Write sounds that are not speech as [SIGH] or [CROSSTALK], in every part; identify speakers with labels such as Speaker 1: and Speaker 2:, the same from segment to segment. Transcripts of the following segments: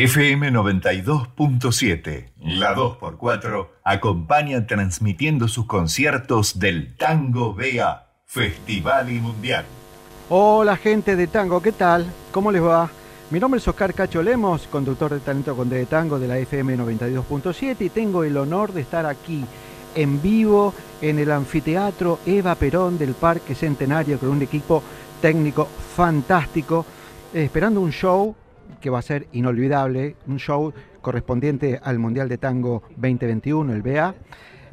Speaker 1: FM 92.7, la 2x4, acompaña transmitiendo sus conciertos del Tango BEA, Festival y Mundial.
Speaker 2: Hola gente de Tango, ¿qué tal? ¿Cómo les va? Mi nombre es Oscar Cacho Lemos, conductor de Talento con de Tango de la FM 92.7 y tengo el honor de estar aquí en vivo en el anfiteatro Eva Perón del Parque Centenario con un equipo técnico fantástico, esperando un show que va a ser inolvidable, un show correspondiente al Mundial de Tango 2021, el BA.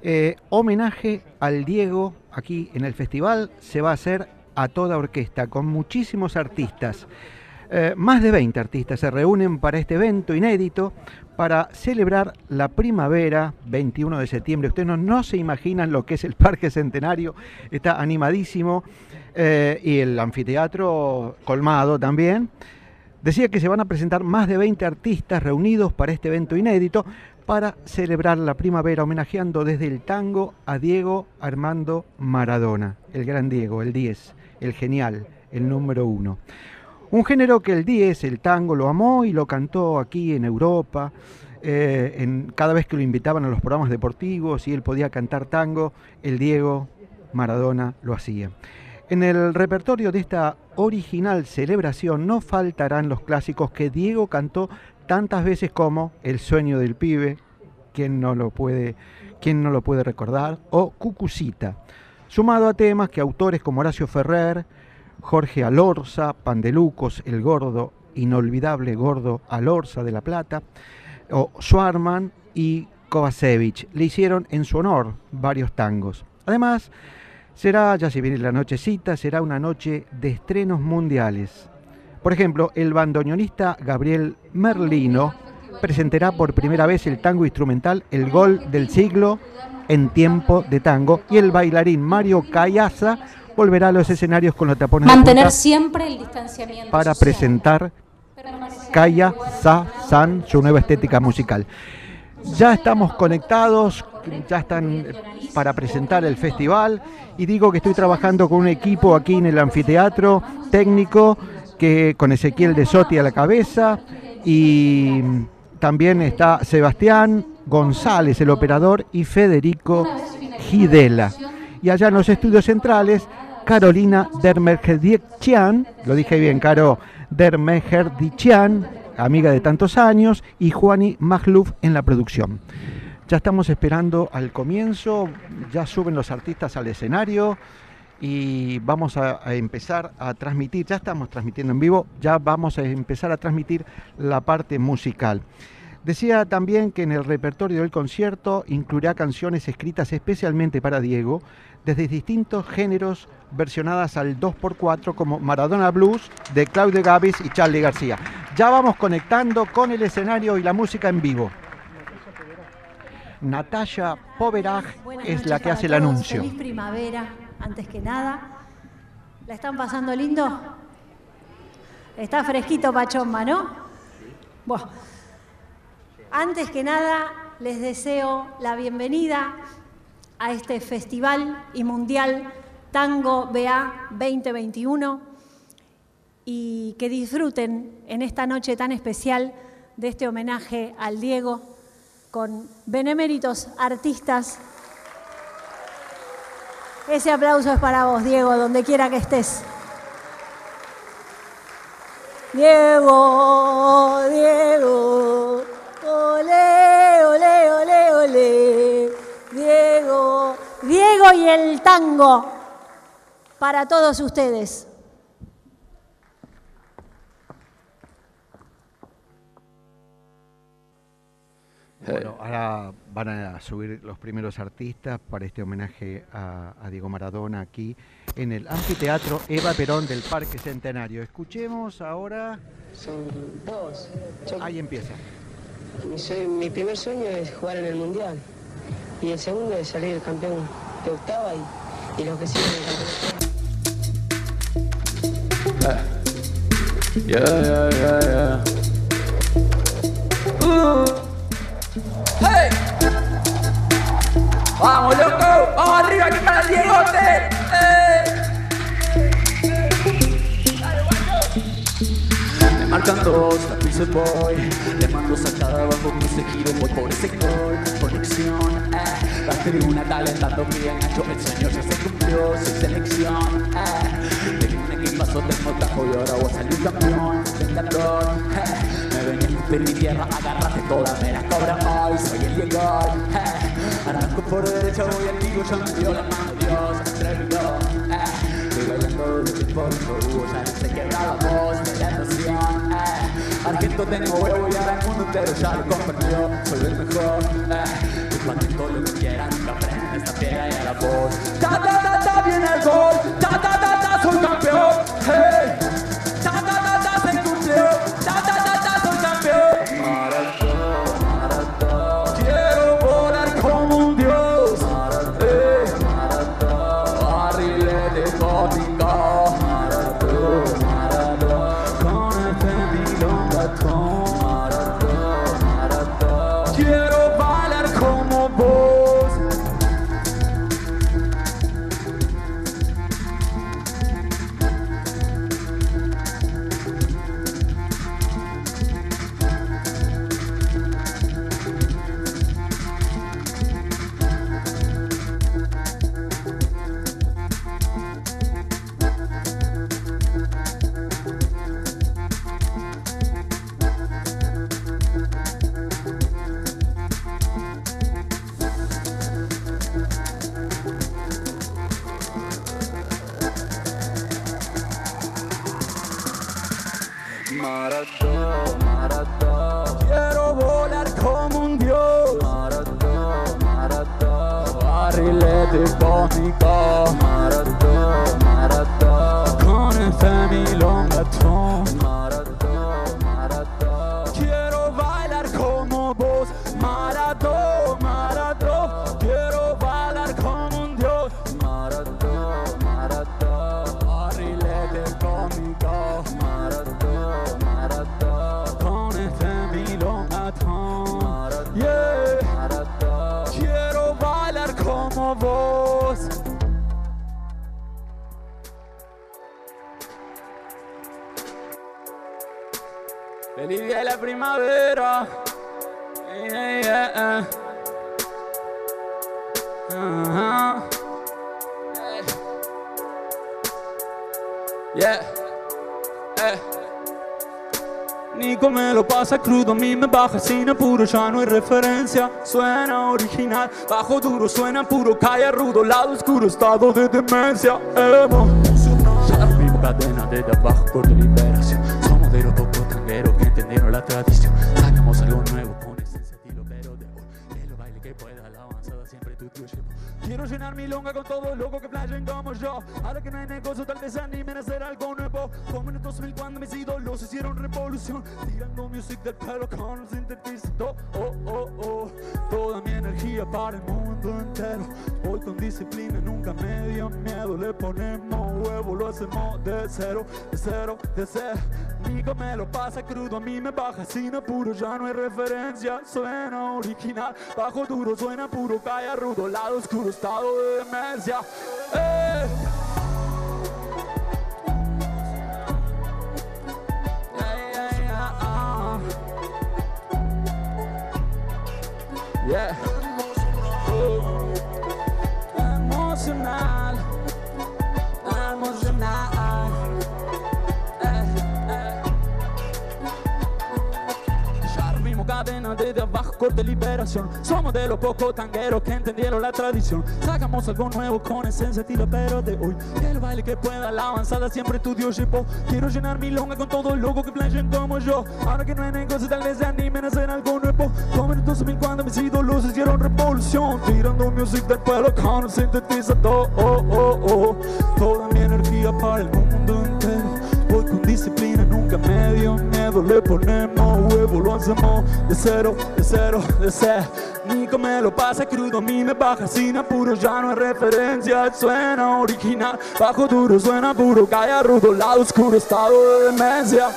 Speaker 2: Eh, homenaje al Diego aquí en el festival se va a hacer a toda orquesta, con muchísimos artistas. Eh, más de 20 artistas se reúnen para este evento inédito para celebrar la primavera 21 de septiembre. Ustedes no, no se imaginan lo que es el Parque Centenario, está animadísimo eh, y el anfiteatro colmado también. Decía que se van a presentar más de 20 artistas reunidos para este evento inédito para celebrar la primavera, homenajeando desde el tango a Diego Armando Maradona, el gran Diego, el 10, el genial, el número uno. Un género que el 10, el tango, lo amó y lo cantó aquí en Europa. Eh, en, cada vez que lo invitaban a los programas deportivos y él podía cantar tango, el Diego Maradona lo hacía. En el repertorio de esta original celebración no faltarán los clásicos que Diego cantó tantas veces como El sueño del pibe, quien no lo puede, quién no lo puede recordar, o Cucucita, sumado a temas que autores como Horacio Ferrer, Jorge Alorza, Pandelucos, El Gordo, inolvidable Gordo Alorza de La Plata, o Schwarman y Kovacevic le hicieron en su honor varios tangos. Además, Será, ya si viene la nochecita, será una noche de estrenos mundiales. Por ejemplo, el bandoneonista Gabriel Merlino presentará por primera vez el tango instrumental El Gol del Siglo en tiempo de tango y el bailarín Mario Cayaza volverá a los escenarios con los tapones
Speaker 3: Mantener siempre el distanciamiento
Speaker 2: para presentar Kaya Sa San, su nueva estética musical. Ya estamos conectados, ya están para presentar el festival y digo que estoy trabajando con un equipo aquí en el anfiteatro técnico que con Ezequiel de Soti a la cabeza y también está Sebastián González, el operador, y Federico Gidela. Y allá en los estudios centrales, Carolina Dermergedichian, lo dije bien, Caro, Dermergedichian, amiga de tantos años, y Juani Magluf en la producción. Ya estamos esperando al comienzo, ya suben los artistas al escenario y vamos a, empezar a transmitir, ya estamos transmitiendo en vivo, ya vamos a empezar a transmitir la parte musical. Decía también que en el repertorio del concierto incluirá canciones escritas especialmente para Diego, desde distintos géneros versionadas al 2x4 como Maradona Blues de Claudio Gavis y Charlie García. Ya vamos conectando con el escenario y la música en vivo. Natalia Poveraj es la que hace el anuncio.
Speaker 3: Feliz primavera, antes que nada. ¿La están pasando lindo? Está fresquito Pachomba, ¿no? Bueno, antes que nada les deseo la bienvenida a este festival y mundial Tango BA 2021 y que disfruten en esta noche tan especial de este homenaje al Diego con beneméritos artistas. Ese aplauso es para vos, Diego, donde quiera que estés. Diego, Diego, ole, ole, ole, ole. Diego, Diego y el tango para todos ustedes.
Speaker 2: Bueno, ahora van a subir los primeros artistas para este homenaje a, a, Diego Maradona aquí en el anfiteatro Eva Perón del Parque Centenario. Escuchemos ahora.
Speaker 4: Son dos.
Speaker 2: Yo, Ahí empieza.
Speaker 4: Mi, soy, mi, primer sueño es jugar en el Mundial. Y el segundo es salir campeón de octava y, y los que siguen en el campeonato.
Speaker 5: Yeah, yeah, yeah, yeah. Uh. ¡Vamos, loco! ¡Vamos arriba que para el Diegote! ¡Eh! Marcando la pizza boy Le mando sacada abajo que se gire Voy por ese gol, conexión eh. La tribuna calentando bien hecho El sueño ya se cumplió, su selección eh. Tengo un equipazo, tengo tajo Y ahora voy a salir campeón Vengador eh. Ven en mi tierra, agárrate toda Me la cobra hoy, soy el Diego eh. [LAUGHS] Arranco por derecha, voy al tiro Ya me dio la mano Dios, atrevido eh. Estoy bailando desde por favor, ya no se quebra la voz de la emoción, eh. Argento tengo huevo y ahora el mundo entero ya lo comprendió, soy el mejor, eh. Y cuando todo lo que quieran, nunca aprenden esta piedra y a la voz. Ta ta ta ta viene el gol, ta ta ta ta soy campeón, hey. Yeah. Eh. Nico me lo pasa crudo, a mí me baja sin apuro, ya no hay referencia. Suena original, bajo duro, suena puro, cae rudo, lado oscuro, estado de demencia. Emocional. Ya mismo cadena desde abajo por liberación. Somos de los pocos tangueros que entendieron la tradición. Sacamos algo nuevo con esencia, estilo, pero de hoy. Que lo baile que pueda, la avanzada siempre tu tío llevo. Quiero llenar mi longa con todo el loco que playen como yo. Ahora que no hay negocio, tal vez se animen a hacer algo nuevo. Como en el 2000 cuando mis ídolos hicieron revolución. Tirando music del pelo con un sintetizador. Oh, oh, oh. Toda mi energía para el mundo entero. Voy con disciplina, nunca me dio miedo. Le ponemos huevo, lo hacemos de cero, de cero, de cero. Nico me lo pasa crudo, a mí me baja sin apuro, ya no hay referencia. Suena original, bajo duro, suena puro, cae rudo, lado oscuro, estado de demencia. Eh. Yeah, cadena desde abajo, corte liberación. Somos de los pocos tangueros que entendieron la tradición. Sacamos algo nuevo con esencia, estilo, pero de hoy. El baile que pueda, la avanzada siempre tu Dios llevó. Quiero llenar mi longa con todo el loco que playen como yo. Ahora que no hay negocio, tal vez se animen a hacer algo nuevo. Como en el 2000 cuando mis ídolos hicieron revolución. Tirando music del pueblo con un sintetizador. Oh, oh, oh. Toda mi energía para el mundo entero. Voy con disciplina, nunca me dio miedo. Le ponemos huevo, lo hacemos de cero, de cero, de cero. Nico me lo pasa crudo, a mí me baja sin apuro, ya no hay referencia. Suena original, bajo duro, suena puro, cae rudo, lado oscuro, estado de demencia.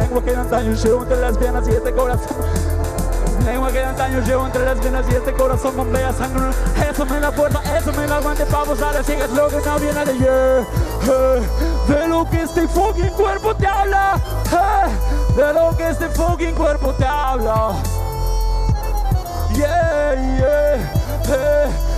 Speaker 5: Lengua que antaño llevo entre las piernas y este corazón. Lengua que antaño llevo entre las venas y este corazón bombea sangre. Eso me la puerta, eso me la aguante pa' vos a ciegas lo que no viene de. Eh, de lo que este fucking cuerpo te habla. De lo que este fucking cuerpo te habla. Yeah, yeah.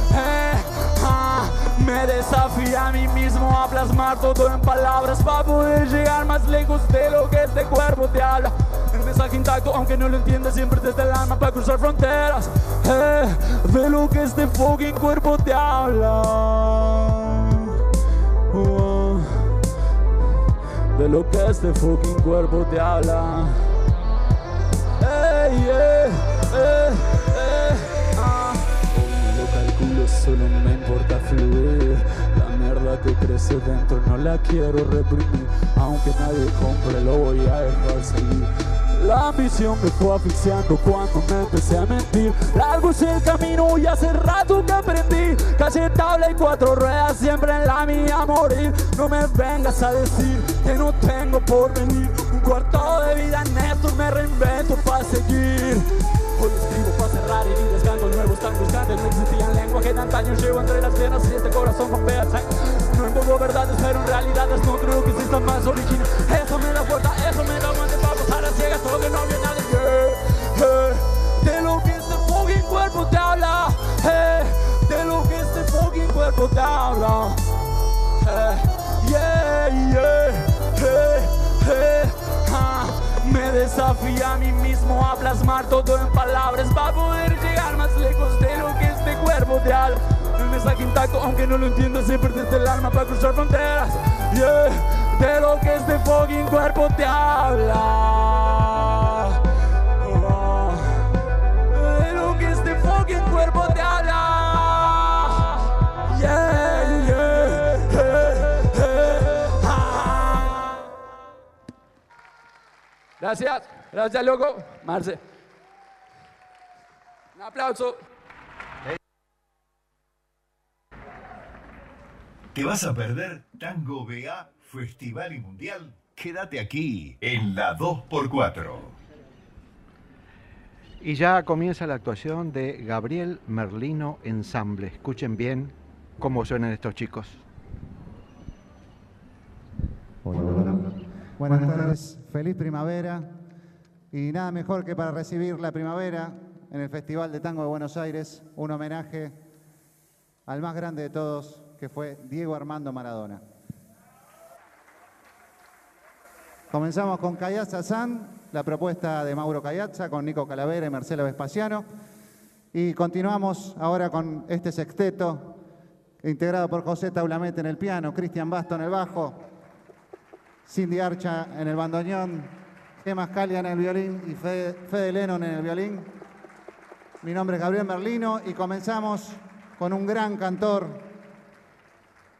Speaker 5: Me desafía a mí mismo a plasmar todo en palabras para poder llegar más lejos de lo que este cuerpo te habla. El mensaje intacto, aunque no lo entiendas, siempre desde el alma para cruzar fronteras. Eh, de lo que este fucking cuerpo te habla. Oh, de lo que este fucking cuerpo te habla. Eh, eh, solo me importa fluir. La mierda que crece dentro no la quiero reprimir. Aunque nadie compre, lo voy a dejar salir. La ambición me fue asfixiando cuando me empecé a mentir. Largo es el camino y hace rato que aprendí. Calle tabla y cuatro ruedas, siempre en la mía morir. No me vengas a decir que no tengo por venir. Un cuarto de vida neto me reinvento para seguir. Hoy escribo para cerrar heridas, canto nuevos tangos, cantos no existían lenguaje de antaño llevo entre las venas y este corazón sangre. No envuelvo verdades, pero en realidades no creo que existan más originales. Eso me da fuerza, eso me da aguante para pasar a ciegas todo que no viene de yeah, eh, De lo que este fucking cuerpo te habla, eh, de lo que este fucking cuerpo te habla. Eh, yeah, yeah, desafía a mí mismo a plasmar todo en palabras para poder llegar más lejos de lo que este cuerpo te habla. El mensaje intacto, aunque no lo entiendo, siempre desde el alma para cruzar fronteras. Yeah, de lo que este fucking cuerpo te habla. Oh, de lo que este fucking cuerpo Gracias, gracias loco. Marce. Un aplauso.
Speaker 1: ¿Te vas a perder Tango BA Festival y Mundial? Quédate aquí en la 2x4.
Speaker 2: Y ya comienza la actuación de Gabriel Merlino Ensamble. Escuchen bien cómo suenan estos chicos.
Speaker 6: Buenas tardes, feliz primavera y nada mejor que para recibir la primavera en el Festival de Tango de Buenos Aires, un homenaje al más grande de todos, que fue Diego Armando Maradona. Comenzamos con Cayazza San, la propuesta de Mauro Cayazza con Nico Calavera y Marcelo Vespasiano. Y continuamos ahora con este sexteto integrado por José Taulamete en el piano, Cristian Basto en el bajo, Cindy Archa en el bandoneón, Emma Scalia en el violín y Fede, Fede Lennon en el violín. Mi nombre es Gabriel Merlino y comenzamos con un gran cantor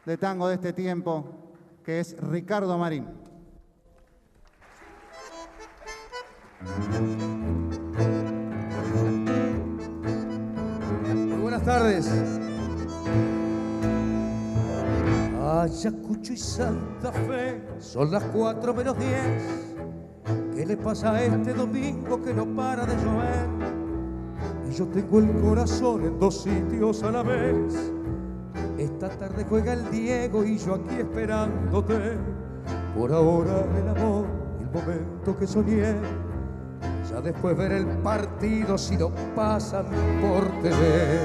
Speaker 6: de tango de este tiempo, que es Ricardo Marín.
Speaker 7: Muy buenas tardes. Ayacucho y Santa Fe son las 4 menos 10. ¿Qué le pasa a este domingo que no para de llover? Y yo tengo el corazón en dos sitios a la vez. Esta tarde juega el Diego y yo aquí esperándote. Por ahora el amor, el momento que soñé. Ya después ver el partido si lo pasan por TV.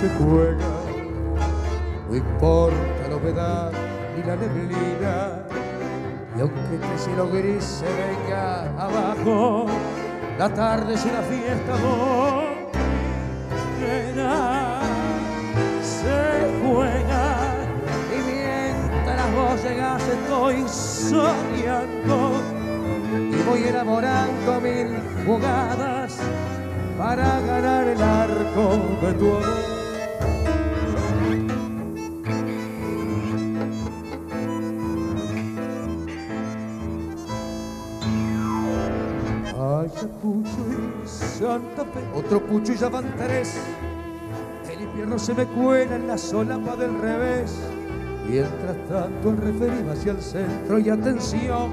Speaker 7: Se juega, no importa la humedad ni la neblina.
Speaker 8: Y aunque este cielo gris se venga abajo, la tarde es una fiesta morena, se juega y mientras vos llegás estoy soñando y voy elaborando mil jugadas para ganar el arco de tu amor. Ayacucho y Santa Fe, otro pucho y ya van. El invierno se me cuela en la solapa del revés. Mientras tanto el referí va hacia el centro y atención.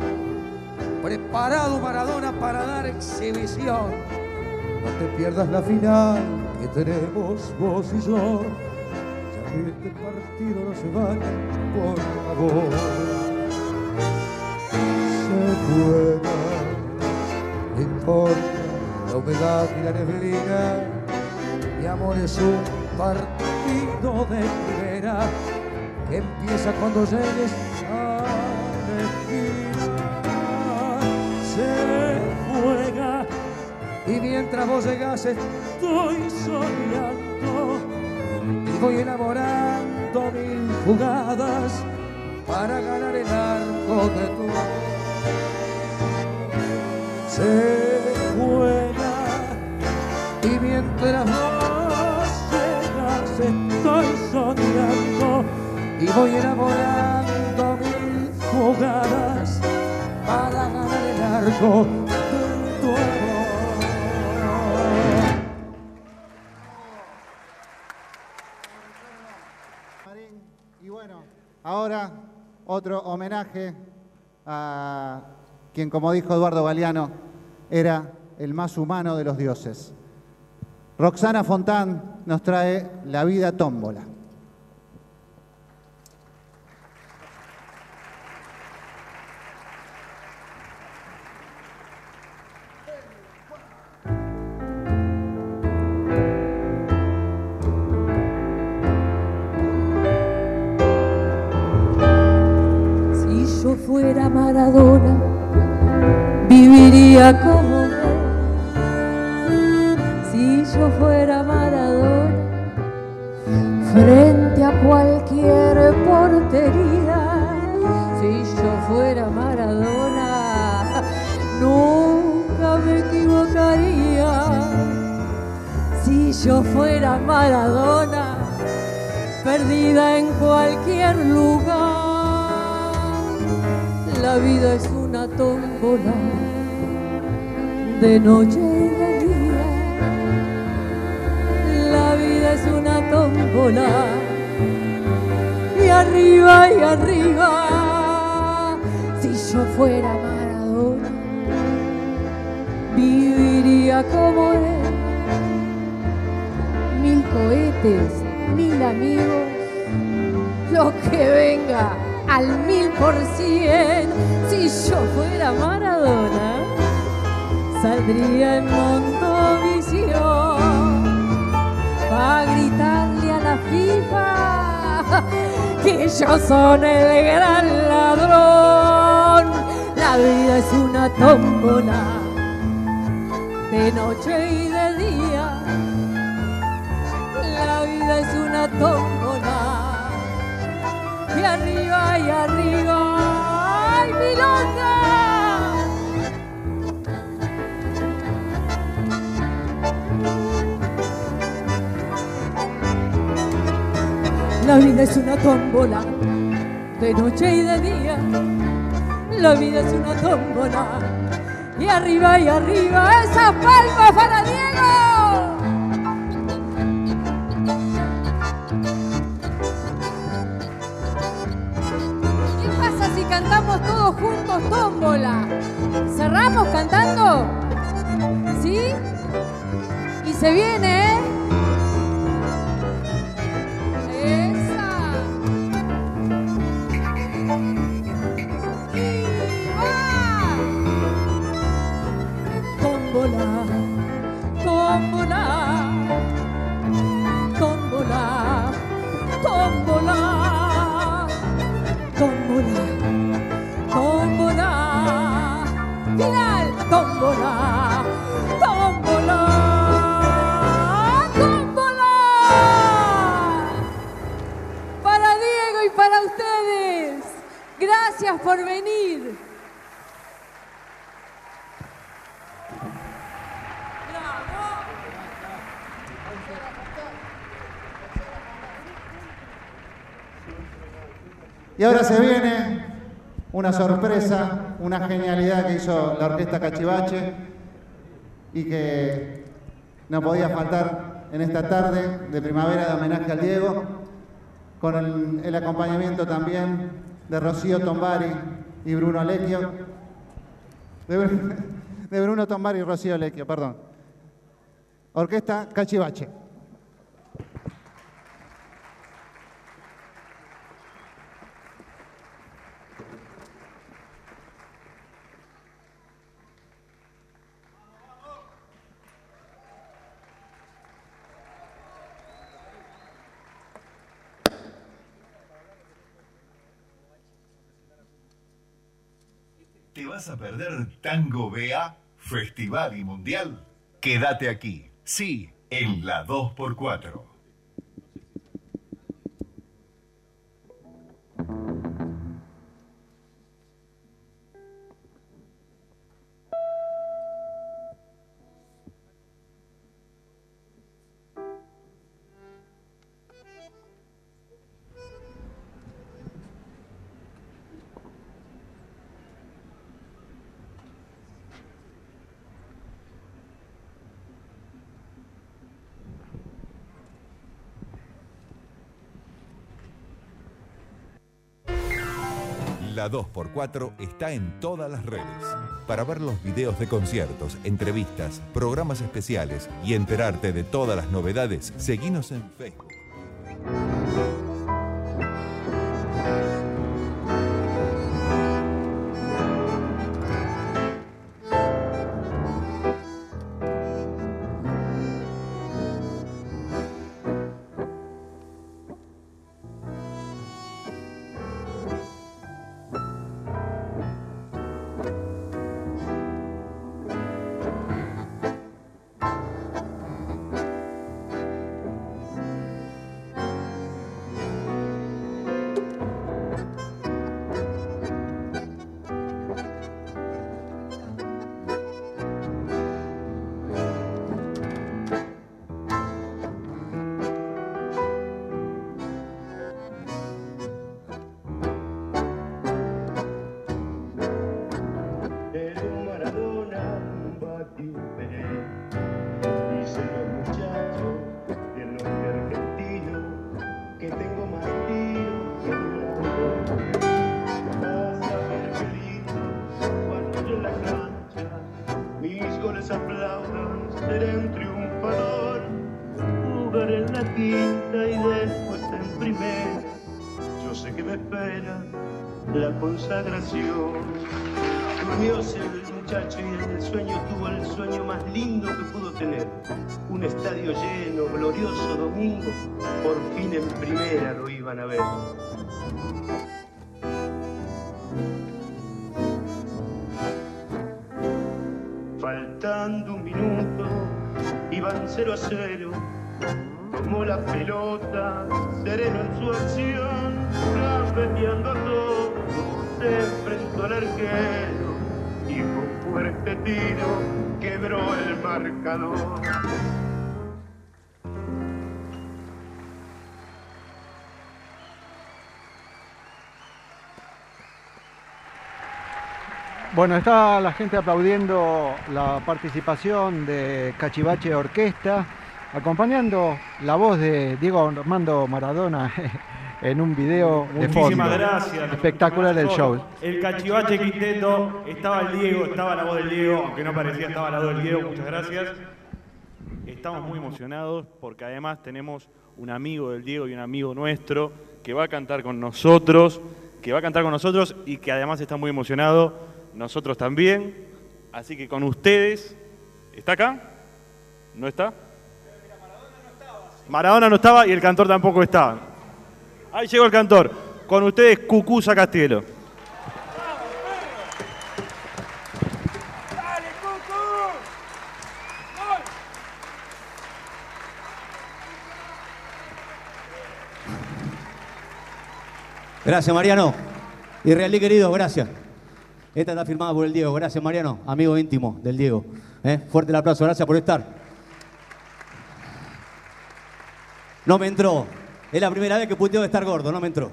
Speaker 8: Preparado Maradona para dar exhibición. No te pierdas la final que tenemos vos y yo. Ya que este partido no se vaya, por favor. Se juega no importa la humedad y la neblina. Mi amor es un partido de primera que empieza cuando llegues a la. Se juega y mientras vos llegas estoy soñando y voy elaborando mil jugadas para ganar el arco de tu y voy elaborando mil jugadas para ganar el arco de tu amor.
Speaker 6: Y bueno, ahora otro homenaje a quien, como dijo Eduardo Galeano, era el más humano de los dioses. Roxana Fontán nos trae La vida tómbola.
Speaker 9: Fuera Maradona, viviría como él. Si yo fuera Maradona, frente a cualquier portería. Si yo fuera Maradona, nunca me equivocaría. Si yo fuera Maradona, perdida en cualquier lugar. La vida es una tómbola de noche y de día. La vida es una tómbola y arriba y arriba. Si yo fuera Maradona, viviría como él. Mil cohetes, mil amigos, lo que venga al mil por cien. Si yo fuera Maradona, saldría en Montovisión para gritarle a la FIFA que yo soy el gran ladrón. La vida es una tómbola de noche y de día. La vida es una tómbola arriba y arriba. ¡Ay, milonga! La vida es una tómbola de noche y de día. La vida es una tómbola y arriba y arriba esa palma para Diego. Todos juntos tómbola? ¿Cerramos cantando? ¿Sí? Y se viene, ¿eh? Tómbola, tómbola, por venir.
Speaker 6: Y ahora se viene una sorpresa, una genialidad que hizo la Orquesta Cachivache y que no podía faltar en esta tarde de primavera de homenaje al Diego, con el, el acompañamiento también de Rocío Tombari y Bruno Lecchio. De, Bru- [LAUGHS] de Bruno Tombari y Rocío Lecchio, perdón. Orquesta Cachivache.
Speaker 1: ¿Te vas a perder Tango BA, Festival y Mundial? Quédate aquí, sí, en la 2x4.
Speaker 10: La 2x4 está en todas las redes. Para ver los videos de conciertos, entrevistas, programas especiales y enterarte de todas las novedades, seguinos en Facebook.
Speaker 11: Consagración. El muchacho y en el sueño tuvo el sueño más lindo que pudo tener. Un estadio lleno, glorioso domingo, por fin en primera lo iban a ver. Faltando un minuto, iban 0 a 0. Tomó la pelota, sereno en su acción, y fuerte tiro quebró el marcador.
Speaker 2: Bueno, está la gente aplaudiendo la participación de Cachivache Orquesta, acompañando la voz de Diego Armando Maradona [LAUGHS] en un video de fondo.
Speaker 12: Muchísimas gracias.
Speaker 2: Espectacular el show.
Speaker 12: El cachivache quinteto, estaba el Diego, estaba la voz del Diego, aunque no parecía, estaba la voz del Diego, muchas gracias. Estamos muy emocionados porque además tenemos un amigo del Diego y un amigo nuestro que va a cantar con nosotros, que va a cantar con nosotros y que además está muy emocionado, nosotros también. Así que con ustedes, ¿está acá? ¿No está? Maradona no estaba y el cantor tampoco estaba. Ahí llegó el cantor. Con ustedes, Cucuza Castielo.
Speaker 13: Gracias, Mariano. Y Realí, querido, gracias. Esta está firmada por el Diego. Gracias, Mariano, amigo íntimo del Diego. ¿Eh? Fuerte el aplauso, gracias por estar. No me entró. Es la primera vez que puteo de estar gordo, no me entró.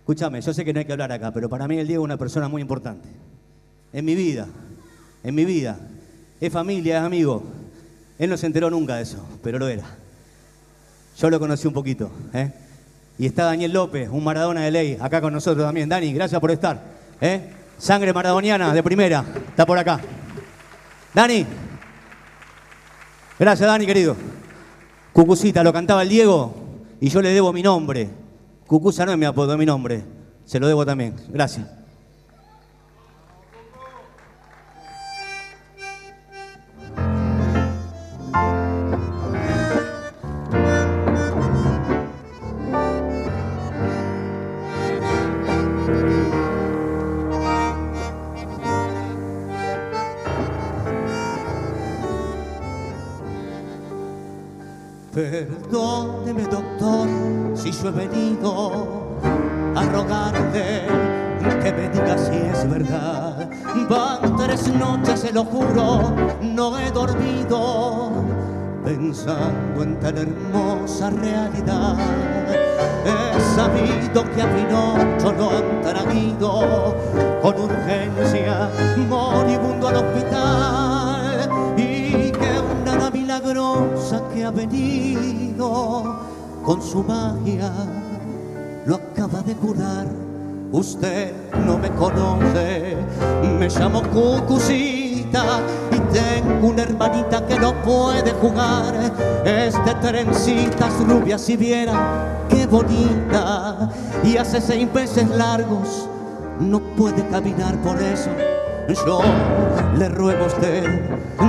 Speaker 13: Escúchame, yo sé que no hay que hablar acá, pero para mí el Diego es una persona muy importante. En mi vida, en mi vida. Es familia, es amigo. Él no se enteró nunca de eso, pero lo era. Yo lo conocí un poquito. ¿eh? Y está Daniel López, un Maradona de ley, acá con nosotros también. Dani, gracias por estar. ¿eh? Sangre maradoniana de primera, está por acá. Dani. Gracias, Dani, querido. Cucucita, lo cantaba el Diego y yo le debo mi nombre. Cucusa no es mi apodo, mi nombre. Se lo debo también. Gracias. Perdóneme, yo he venido a rogarle que me diga si es verdad. Van tres noches, se lo juro, no he dormido pensando en tan hermosa realidad. He sabido que a Pinocho lo han traído con urgencia, moribundo al hospital y que una milagrosa que ha venido con su magia lo acaba de curar. Usted no me conoce, me llamo Cucucita y tengo una hermanita que no puede jugar. Es de trencitas rubias, si viera qué bonita. Y hace seis meses largos no puede caminar por eso. Yo le ruego a usted,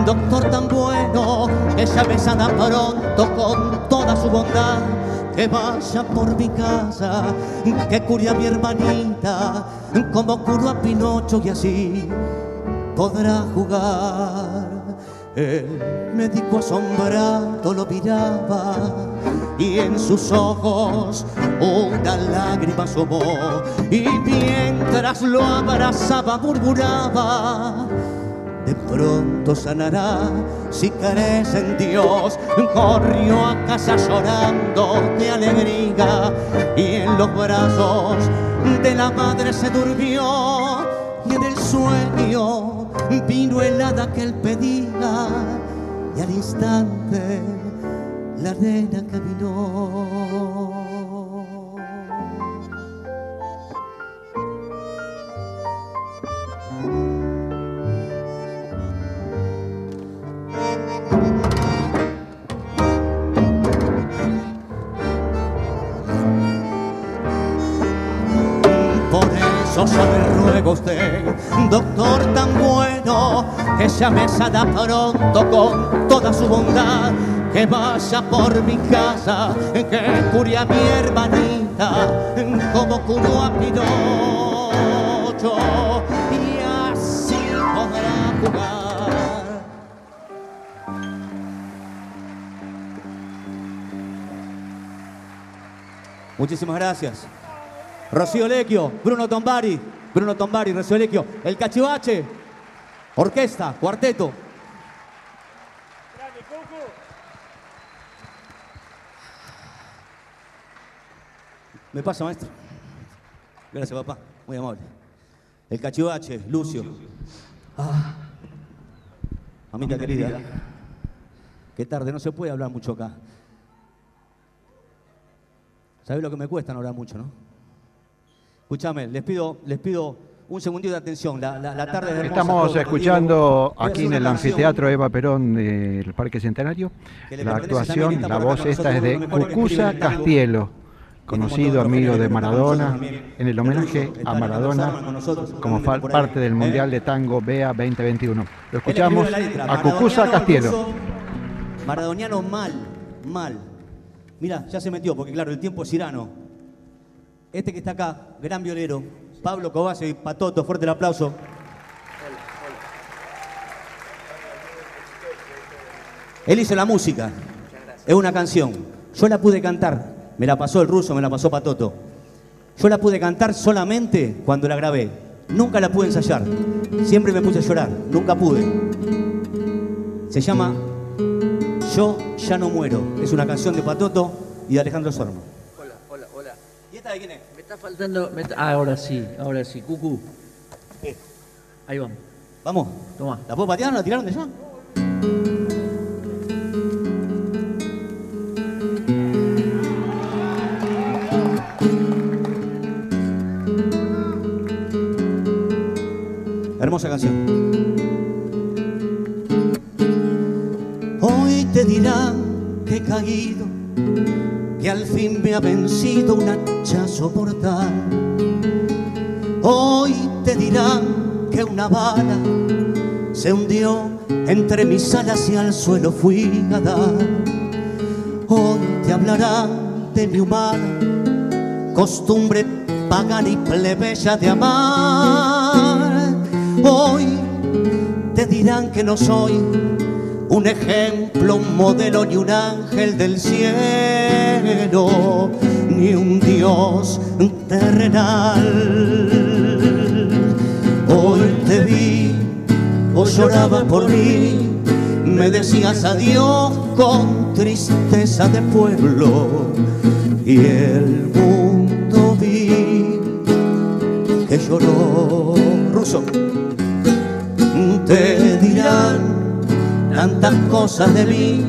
Speaker 13: doctor tan bueno, que llame sana pronto con toda su bondad que vaya por mi casa, que cure a mi hermanita, como curó a Pinocho y así podrá jugar. El médico asombrado lo miraba y en sus ojos una lágrima asomó y mientras lo abrazaba murmuraba de pronto sanará si crees en Dios. Corrió a casa llorando de alegría y en los brazos de la madre se durmió y en el sueño vino el hada que él pedía y al instante la nena caminó. Usted, doctor tan bueno, que llame sana pronto con toda su bondad, que vaya por mi casa, que cure a mi hermanita, como curó a Pinocho, y así podrá jugar. Muchísimas gracias. Rocío Lequio, Bruno Tombari, Bruno Tombari, Lequio, El Cachivache, Orquesta, Cuarteto. Me pasa, maestro. Gracias, papá. Muy amable. El Cachivache, Lucio. Ah. Querida. Qué tarde, no se puede hablar mucho acá. ¿Sabés lo que me cuesta no hablar mucho, no? Escúchame, les pido, les pido un segundito de atención. La, la- la tarde es
Speaker 2: Estamos escuchando aquí en el anfiteatro Eva Perón del Parque Centenario. La actuación, la voz esta es de Cucusa. Castielo, conocido
Speaker 13: otros
Speaker 2: amigo de Maradona, en el homenaje a Maradona como parte del
Speaker 13: ¿Eh?
Speaker 2: Mundial de Tango BEA 2021. Lo escuchamos a Cucusa Castielo.
Speaker 13: Maradoniano mal, mal. Mira, ya se metió, porque claro, el tiempo es tirano. Este que está acá, gran violero, Pablo Cobacio y Patoto, fuerte el aplauso. Él hizo la música, es una canción. Yo la pude cantar, me la pasó el ruso, me la pasó Patoto. Yo la pude cantar solamente cuando la grabé. Nunca la pude ensayar. Siempre me puse a llorar. Nunca pude. Se llama Yo ya no muero. Es una canción de Patoto y de Alejandro Sorma. Esta de quién es?
Speaker 14: Me está faltando. me está- ah, ahora sí, ahora sí. Cucu. Ahí vamos.
Speaker 13: Vamos.
Speaker 14: Toma.
Speaker 13: ¿La puedo patear? ¿La tiraron de allá? Hermosa canción. Hoy te dirán que he caído, que al fin me ha vencido un hachazo mortal. Hoy te dirán que una bala se hundió entre mis alas y al suelo fui a dar. Hoy te hablarán de mi humana costumbre pagana y plebeya de amar. Hoy te dirán que no soy un ejemplo, un modelo ni un ángel del cielo, ni un dios terrenal. Hoy te vi, o lloraba por mí, me decías adiós con tristeza de pueblo y el mundo vi que lloró. Ruso, tantas cosas de mí,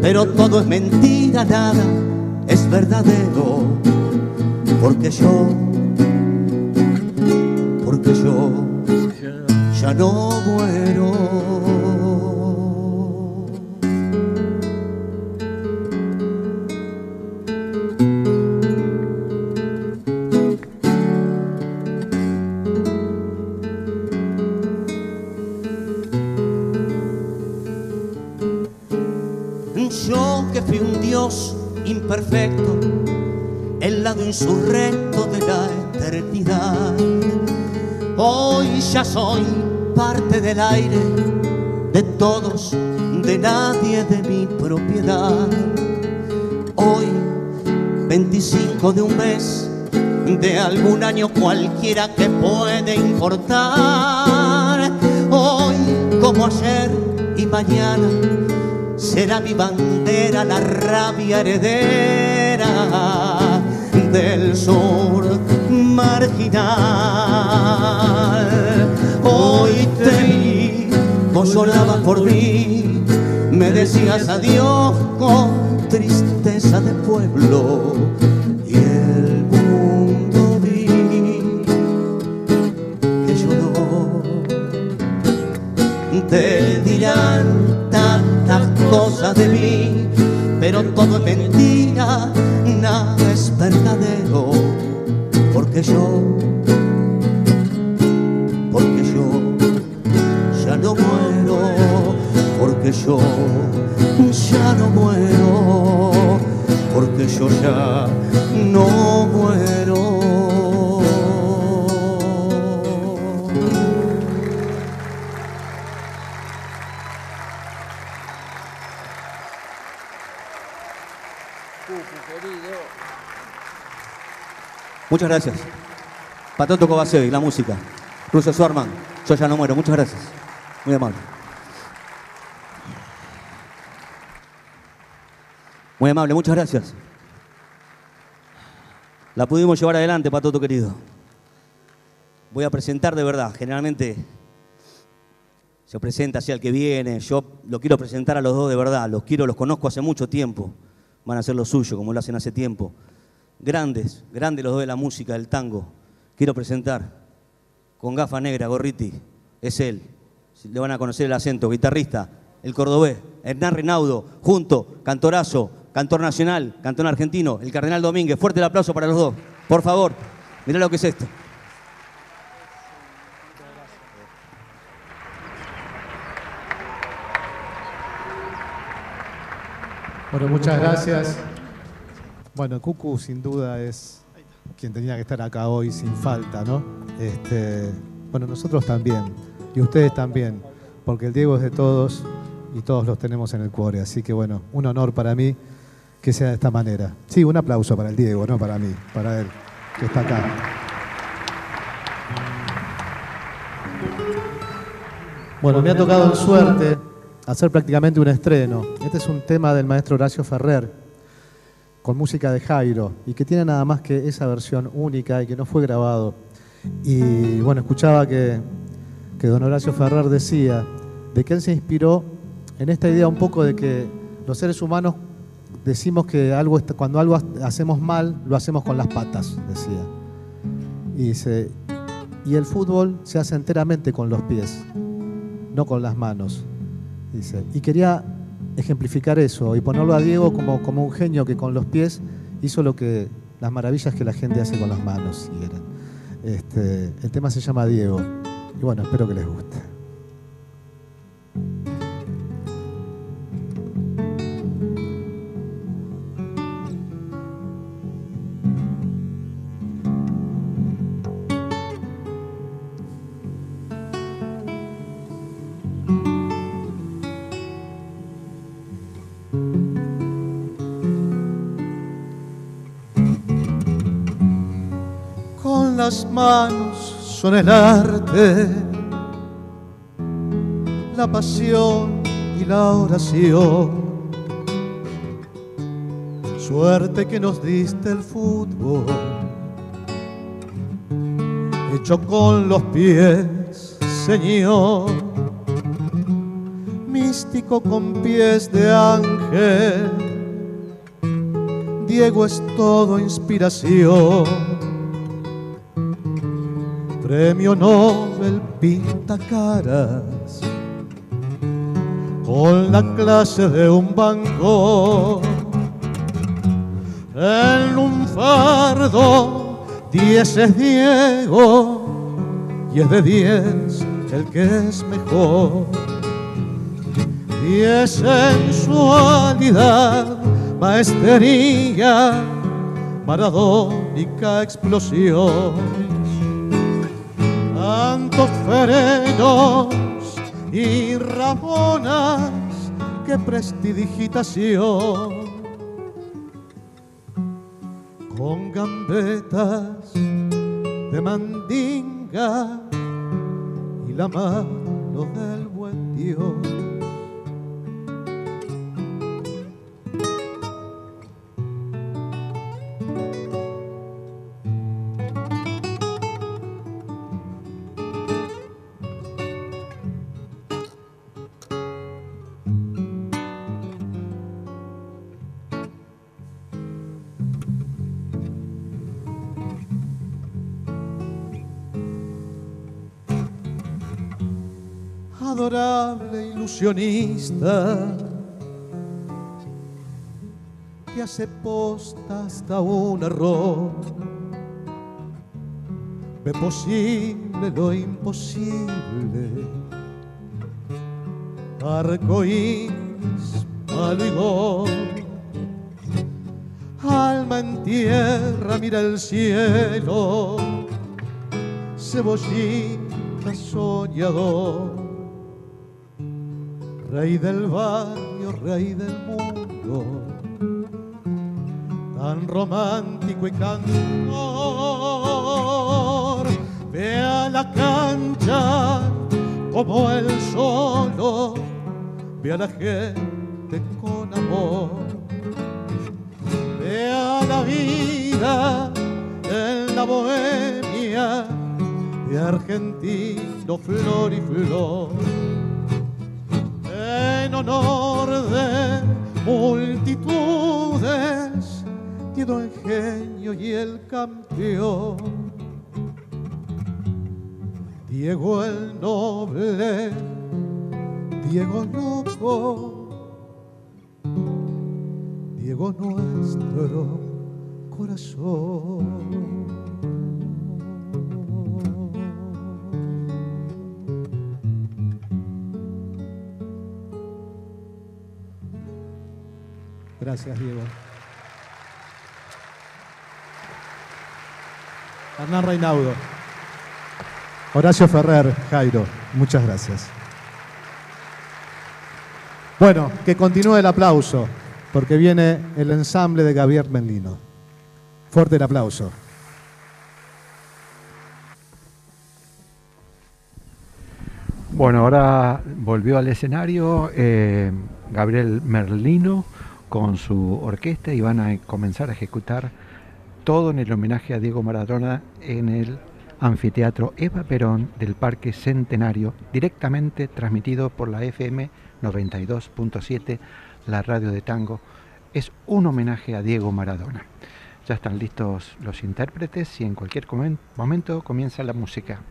Speaker 13: pero todo es mentira, nada es verdadero, porque yo, porque yo ya no muero. El lado insurrecto de la eternidad. Hoy ya soy parte del aire, de todos, de nadie, de mi propiedad. Hoy, 25 de un mes, de algún año cualquiera que puede importar. Hoy, como ayer y mañana, será mi bandera la rabia heredera del sur marginal. Hoy te vi, vos llorabas por mí, me decías adiós con tristeza de pueblo y el mundo vi que lloró. Te dirán tantas cosas de mí, pero todo es Muchas gracias. Patoto Kovacevic, la música. Russo Swarman, yo ya no muero. Muchas gracias. Muy amable. Muy amable, muchas gracias. La pudimos llevar adelante, Patoto querido. Voy a presentar de verdad. Generalmente se presenta así al que viene. Yo lo quiero presentar a los dos de verdad. Los quiero, los conozco hace mucho tiempo. Van a hacer lo suyo, como lo hacen hace tiempo. Grandes, grandes los dos de la música, del tango. Quiero presentar con gafa negra, gorriti. Es él. Le van a conocer el acento. Guitarrista, el cordobés, Hernán Renaudo, junto, cantorazo, cantor nacional, cantor argentino, el Cardenal Domínguez. Fuerte el aplauso para los dos. Por favor, mirá lo que es esto.
Speaker 15: Bueno, muchas gracias. Bueno, Cucu sin duda es quien tenía que estar acá hoy sin falta, ¿no? Este, bueno, nosotros también, y ustedes también, porque el Diego es de todos y todos los tenemos en el cuore. Así que bueno, un honor para mí que sea de esta manera. Sí, un aplauso para el Diego, no para mí, para él. que está acá. Bueno, me ha tocado en suerte hacer prácticamente un estreno. Este es un tema del maestro Horacio Ferrer, con música de Jairo, y que tiene nada más que esa versión única y que no fue grabado. Y bueno, escuchaba que, que don Horacio Ferrer decía de que él se inspiró en esta idea un poco de que los seres humanos decimos que algo cuando algo ha- hacemos mal, lo hacemos con las patas, decía. Y, dice, y el fútbol se hace enteramente con los pies, no con las manos. Dice. Y quería ejemplificar eso y ponerlo a Diego como, como un genio que con los pies hizo lo que las maravillas que la gente hace con las manos. si. Este, el tema se llama Diego. Y bueno, espero que les guste.
Speaker 7: Son el arte, la pasión y la oración. Suerte que nos diste el fútbol, hecho con los pies, Señor. Místico con pies de ángel, Diego es todo inspiración. Premio Nobel pinta caras con la clase de un banco. En un fardo, diez es Diego y es de diez el que es mejor. Diez sensualidad, maestría, maradónica explosión tantos frenos y rabonas, que prestidigitación. Con gambetas de mandinga y la mano del buen Dios. Ilusionista que hace posta hasta un error. Ve posible lo imposible, arcoíris. Alma en tierra, mira el cielo, cebollita soñador rey del barrio, rey del mundo, tan romántico y cantor. Ve a la cancha como él solo, ve a la gente con amor. Ve a la vida en la bohemia de argentino flor y flor multitudes, Diego el genio y el campeón. Diego el noble, Diego loco, Diego nuestro corazón.
Speaker 15: Gracias, Diego. Hernán Reinaudo. Horacio Ferrer, Jairo, muchas gracias. Bueno, que continúe el aplauso, porque viene el ensamble de Gabriel Menlino. Fuerte el aplauso.
Speaker 2: Bueno, ahora volvió al escenario eh, Gabriel Merlino, con su orquesta y van a comenzar a ejecutar todo en el homenaje a Diego Maradona en el anfiteatro Eva Perón del Parque Centenario, directamente transmitido por la FM 92.7, la radio de tango. Es un homenaje a Diego Maradona. Ya están listos los intérpretes y en cualquier momento comienza la música.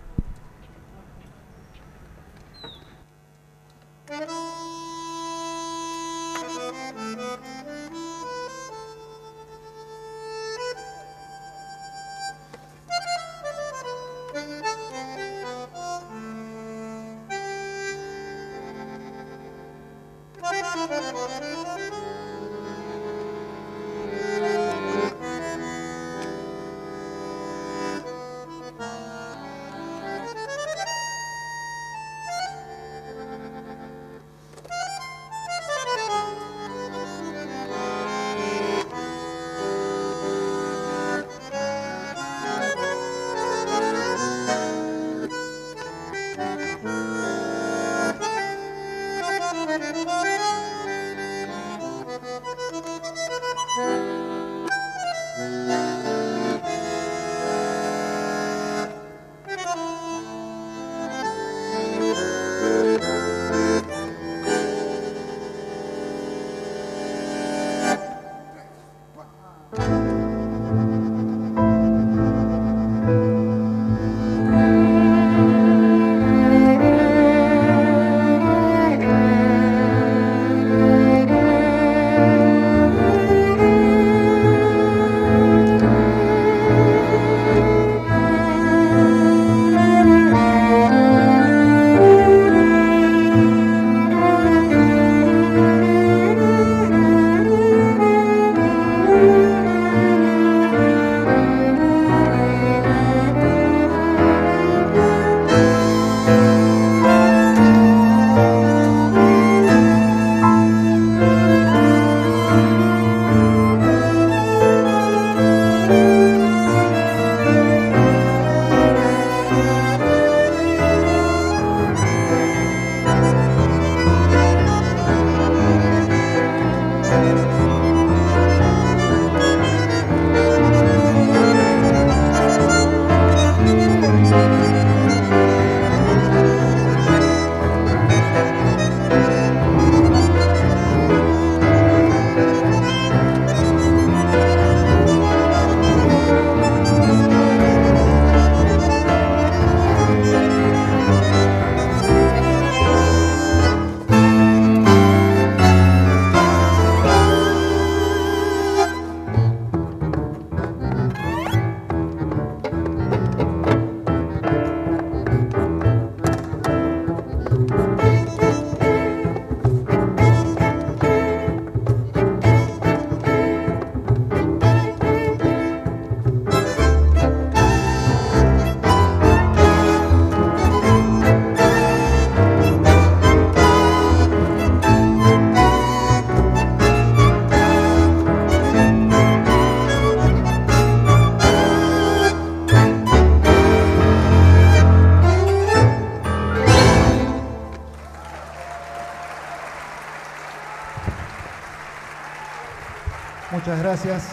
Speaker 6: Gracias.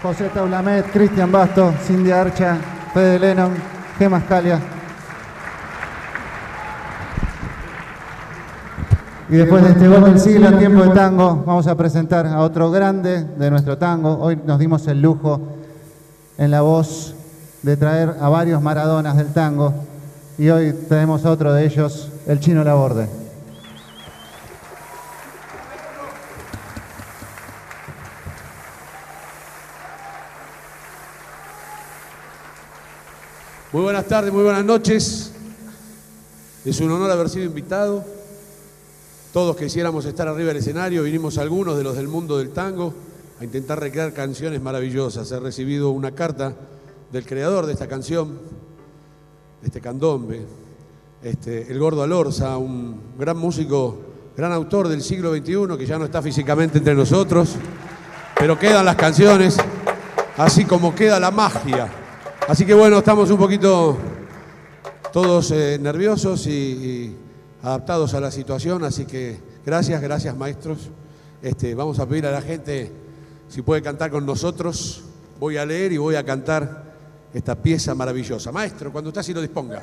Speaker 6: José Taulamet, Cristian Basto, Cindy Archa, Fede Lennon, Gema Scalia. Y después de este gol del siglo en tiempo de tango, vamos a presentar a otro grande de nuestro tango. Hoy nos dimos el lujo en la voz de traer a varios maradonas del tango. Y hoy tenemos a otro de ellos, el Chino Laborde.
Speaker 16: Muy buenas tardes, muy buenas noches. Es un honor haber sido invitado. Todos quisiéramos estar arriba del escenario, vinimos algunos de los del mundo del tango a intentar recrear canciones maravillosas. He recibido una carta del creador de esta canción, de este candombe, este, el Gordo Alorza, un gran músico, gran autor del siglo XXI que ya no está físicamente entre nosotros, pero quedan las canciones, así como queda la magia. Así que bueno, estamos un poquito todos eh, nerviosos y, adaptados a la situación, así que gracias, gracias maestros. Este, vamos a pedir a la gente si puede cantar con nosotros. Voy a leer y voy a cantar esta pieza maravillosa. Maestro, cuando usted así lo disponga.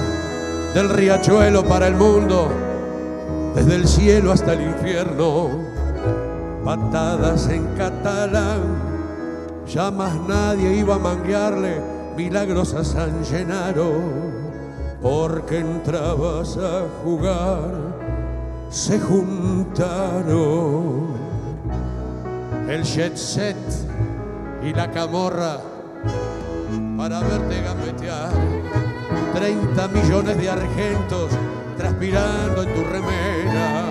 Speaker 16: del riachuelo para el mundo, desde el cielo hasta el infierno, patadas en catalán, ya más nadie iba a manguearle milagros a San Genaro, porque entrabas a jugar, se juntaron el jet set y la camorra para verte gambetear. 30 millones de argentos transpirando en tu remera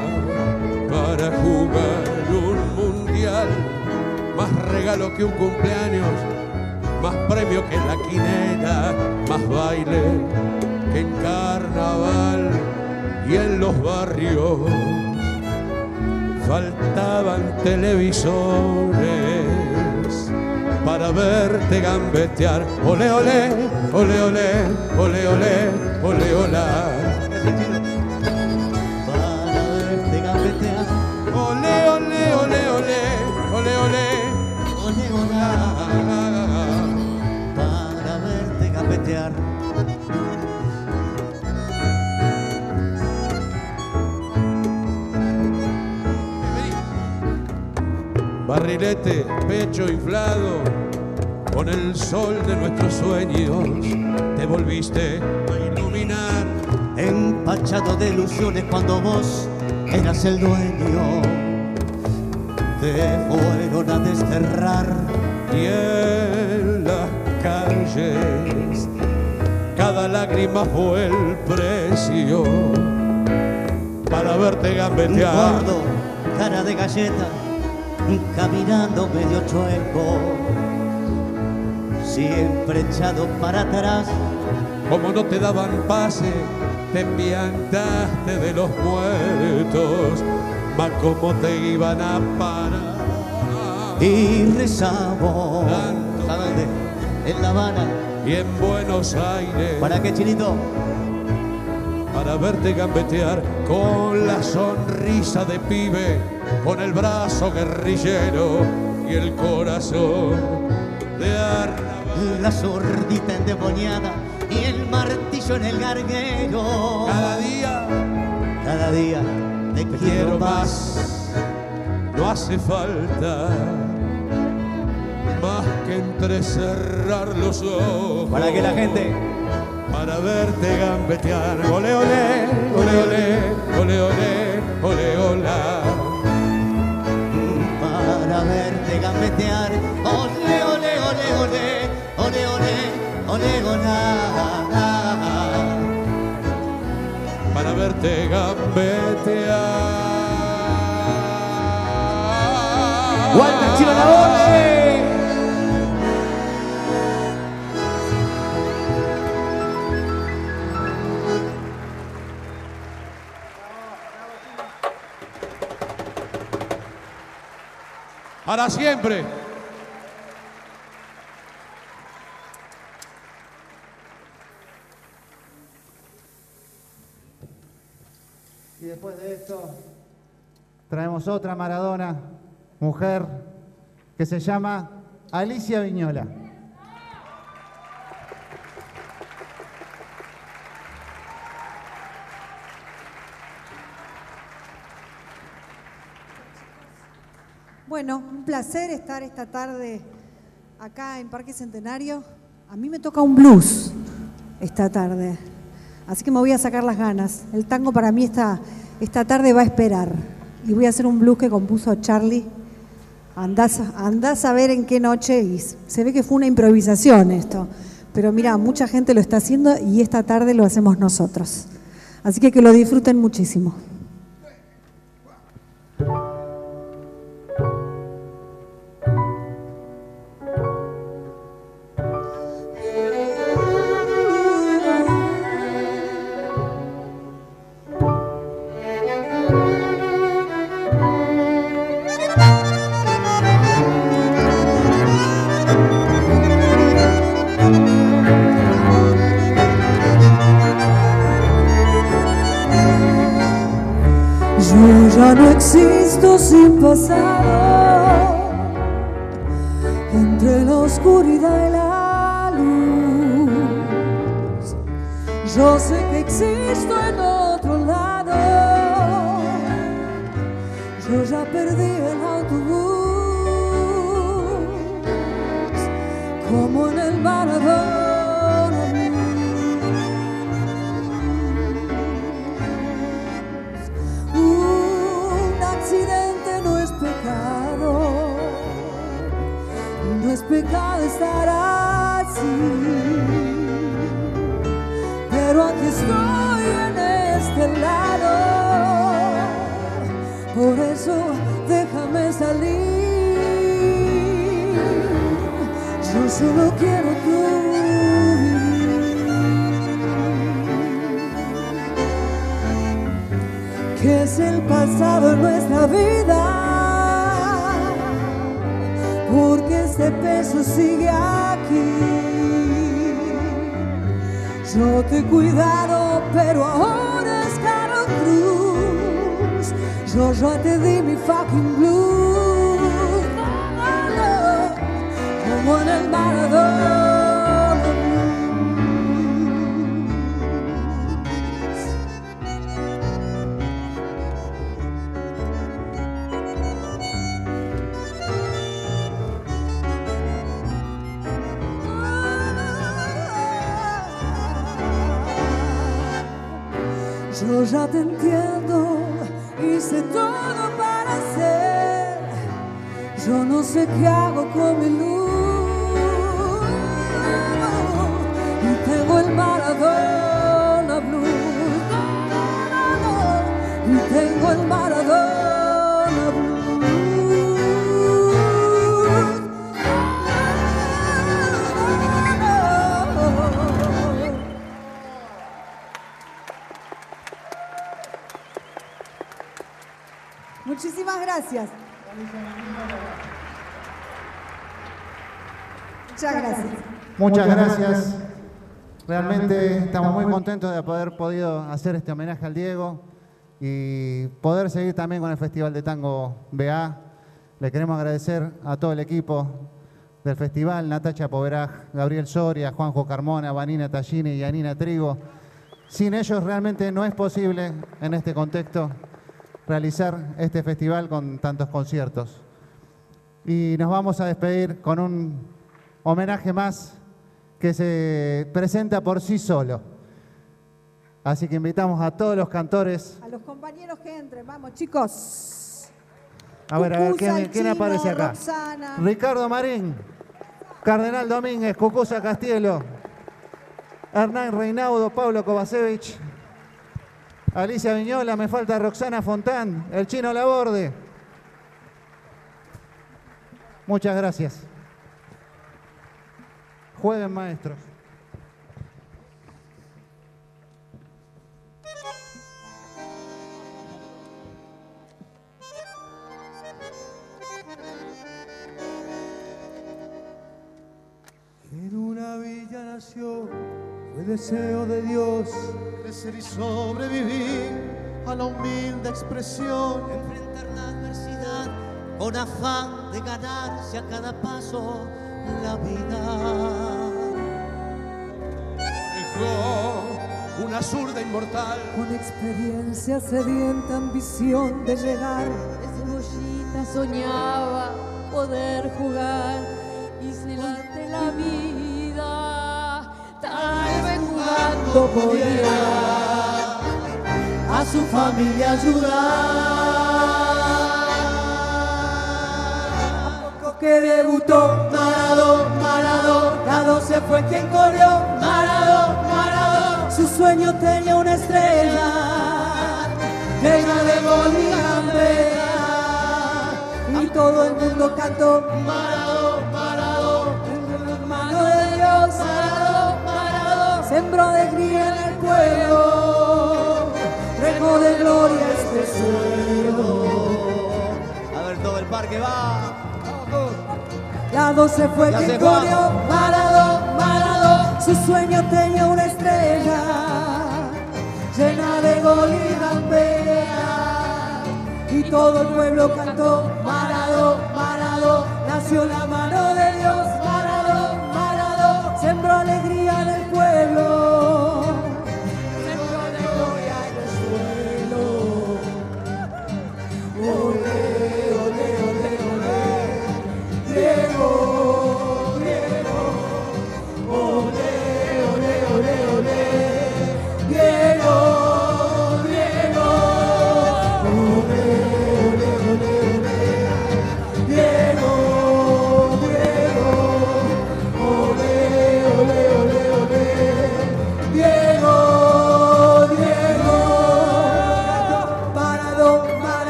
Speaker 16: para jugar un mundial. Más regalo que un cumpleaños, más premio que la quinera, más baile que en carnaval y en los barrios. Faltaban televisores para verte gambetear. Ole, ole, ole, ole, ole, ole, ole, hola. Barrilete, pecho inflado, con el sol de nuestros sueños, te volviste a iluminar.
Speaker 13: Empachado de ilusiones cuando vos eras el dueño. Te fueron a desterrar.
Speaker 16: Y en las calles, cada lágrima fue el precio para verte
Speaker 13: Un
Speaker 16: gambetear.
Speaker 13: gordo, cara de galleta, caminando medio chueco. Siempre echado para atrás.
Speaker 16: Como no te daban pase, te piantaste de los muertos, mas como te iban a parar.
Speaker 13: Y rezamos. ¿A dónde? En La Habana.
Speaker 16: Y en Buenos Aires.
Speaker 13: ¿Para qué, Chinito?
Speaker 16: Para verte gambetear con la sonrisa de pibe, con el brazo guerrillero y el corazón de arrabal.
Speaker 13: La sordita endemoniada y el martillo en el garguero.
Speaker 16: Cada día,
Speaker 13: cada día te,
Speaker 16: te
Speaker 13: quiero
Speaker 16: quiero
Speaker 13: más.
Speaker 16: más. No hace falta más que entrecerrar los ojos.
Speaker 13: Para que la gente
Speaker 16: para verte gambetear. Ole, ole, ole, ole, ole, ole, ole, hola.
Speaker 13: Para verte gambetear. Ole, ole, ole, ole, ole, ole, ole, hola.
Speaker 16: Para verte gambetear.
Speaker 13: ¡Walter Chino
Speaker 16: Para siempre.
Speaker 6: Y después de esto, traemos otra Maradona, mujer, que se llama Alicia Viñola.
Speaker 17: Bueno, un placer estar esta tarde acá en Parque Centenario.
Speaker 18: A mí me toca un blues esta tarde, así que me voy a sacar las ganas. El tango para mí esta, esta tarde va a esperar. Y voy a hacer un blues que compuso Charlie. Andás, andás a ver en qué noche, y se ve que fue una improvisación esto. Pero mira, mucha gente lo está haciendo y esta tarde lo hacemos nosotros. Así que que lo disfruten muchísimo.
Speaker 17: Yo ya no existo sin pasado entre la oscuridad y la luz. Yo sé que existo en pecado estar así. Pero aquí estoy en este lado, por eso déjame salir. Yo solo quiero tu que es el pasado en nuestra vida, este peso sigue aquí. Yo te he cuidado, pero ahora es Caro Cruz. Yo ya te di mi fucking blues, como en el. Yo ya te entiendo, hice todo para ser. Yo no sé qué hago con mi luz. Y tengo el Maradona Blues. Y tengo el Maradona
Speaker 18: Muchísimas gracias. Muchas gracias.
Speaker 6: Muchas gracias. Realmente estamos muy contentos de haber podido hacer este homenaje al Diego y poder seguir también con el Festival de Tango BA. Le queremos agradecer a todo el equipo del festival, Natacha Poveraj, Gabriel Soria, Juanjo Carmona, Vanina Tallini y Anina Trigo. Sin ellos realmente no es posible en este contexto realizar este festival con tantos conciertos. Y nos vamos a despedir con un homenaje más que se presenta por sí solo. Así que invitamos a todos los cantores.
Speaker 18: A los compañeros que entren, vamos chicos.
Speaker 6: A ver, a ver, ¿quién, aparece acá?
Speaker 18: Roxana.
Speaker 6: Ricardo Marín, Cardenal Domínguez, Cucuza Castielo, Hernán Reinaudo, Pablo Kovacevic, Alicia Viñola, me falta Roxana Fontán, el Chino Laborde. Muchas gracias. Jueguen maestros.
Speaker 7: En una villa nació, fue deseo de Dios crecer y sobrevivir a la humilde expresión.
Speaker 13: Enfrentar la adversidad con afán de ganarse a cada paso la vida.
Speaker 7: Dejó una zurda inmortal.
Speaker 17: Con experiencia sedienta ambición de llegar. De cebollita soñaba poder jugar y se late la vida. cuando podía a su familia ayudar. Que debutó Marado, Marado, la 12 fue quien corrió, Marado, Marado, su sueño tenía una estrella, llena de gol y todo el mundo cantó, Marado, Marado, mano de Dios, Marado, Marado, sembró alegría en el pueblo, de gloria este suelo.
Speaker 13: A ver, todo el parque va.
Speaker 17: La 12 fue
Speaker 13: Ya
Speaker 17: quien corrió, Marado, Marado, su sueño tenía una estrella, llena de gol y gambeta, y todo el pueblo cantó, Marado, Marado, nació la mano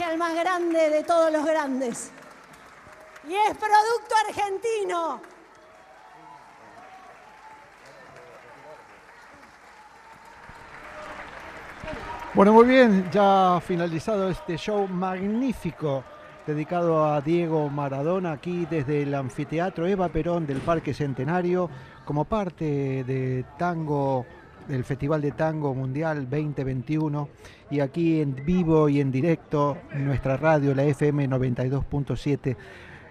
Speaker 3: al más grande de todos los grandes. Y es producto argentino.
Speaker 2: Bueno, muy bien, ya finalizado este show magnífico dedicado a Diego Maradona aquí desde el anfiteatro Eva Perón del Parque Centenario como parte de Tango, del Festival de Tango Mundial 2021 y aquí en vivo y en directo nuestra radio, la FM 92.7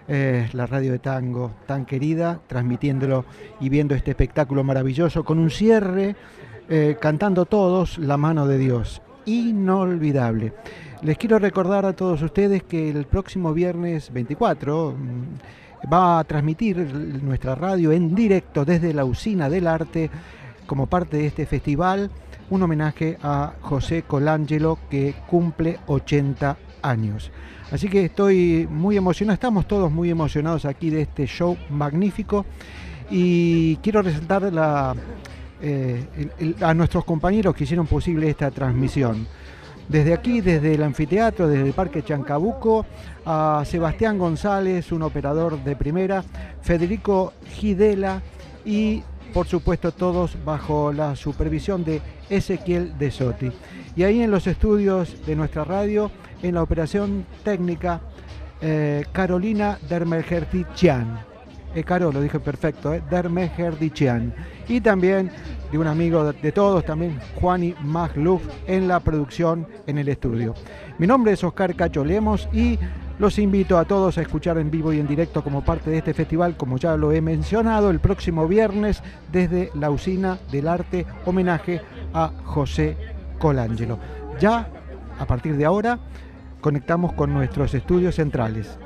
Speaker 2: eh, la radio de tango tan querida, transmitiéndolo y viendo este espectáculo maravilloso con un cierre, eh, cantando todos La mano de Dios. Inolvidable. Les quiero recordar a todos ustedes que el próximo viernes 24 mm, va a transmitir nuestra radio en directo desde la usina del arte como parte de este festival un homenaje a José Colangelo que cumple 80 años. Así que estoy muy emocionado, estamos todos muy emocionados aquí de este show magnífico y quiero resaltar eh, a nuestros compañeros que hicieron posible esta transmisión. Desde aquí, desde el anfiteatro, desde el Parque Chancabuco, a Sebastián González, un operador de primera, Federico Gidela y, por supuesto, todos bajo la supervisión de Ezequiel de Sotti. Y ahí en los estudios de nuestra radio, en la operación técnica, eh, Carolina Dermergertichian. Eh, Caro, lo dije perfecto, eh, Dermergertichian. Y también de un amigo de, todos, también Juani Magluf en la producción en el estudio. Mi nombre es Oscar Cacho Lemos y los invito a todos a escuchar en vivo y en directo como parte de este festival, como ya lo he mencionado, el próximo viernes desde la usina del arte, homenaje a José Colangelo. Ya, a partir de ahora, conectamos con nuestros estudios centrales.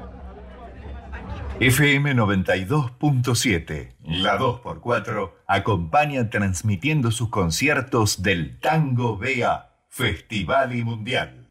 Speaker 1: FM 92.7, la 2x4, acompaña transmitiendo sus conciertos del Tango Bea, Festival y Mundial.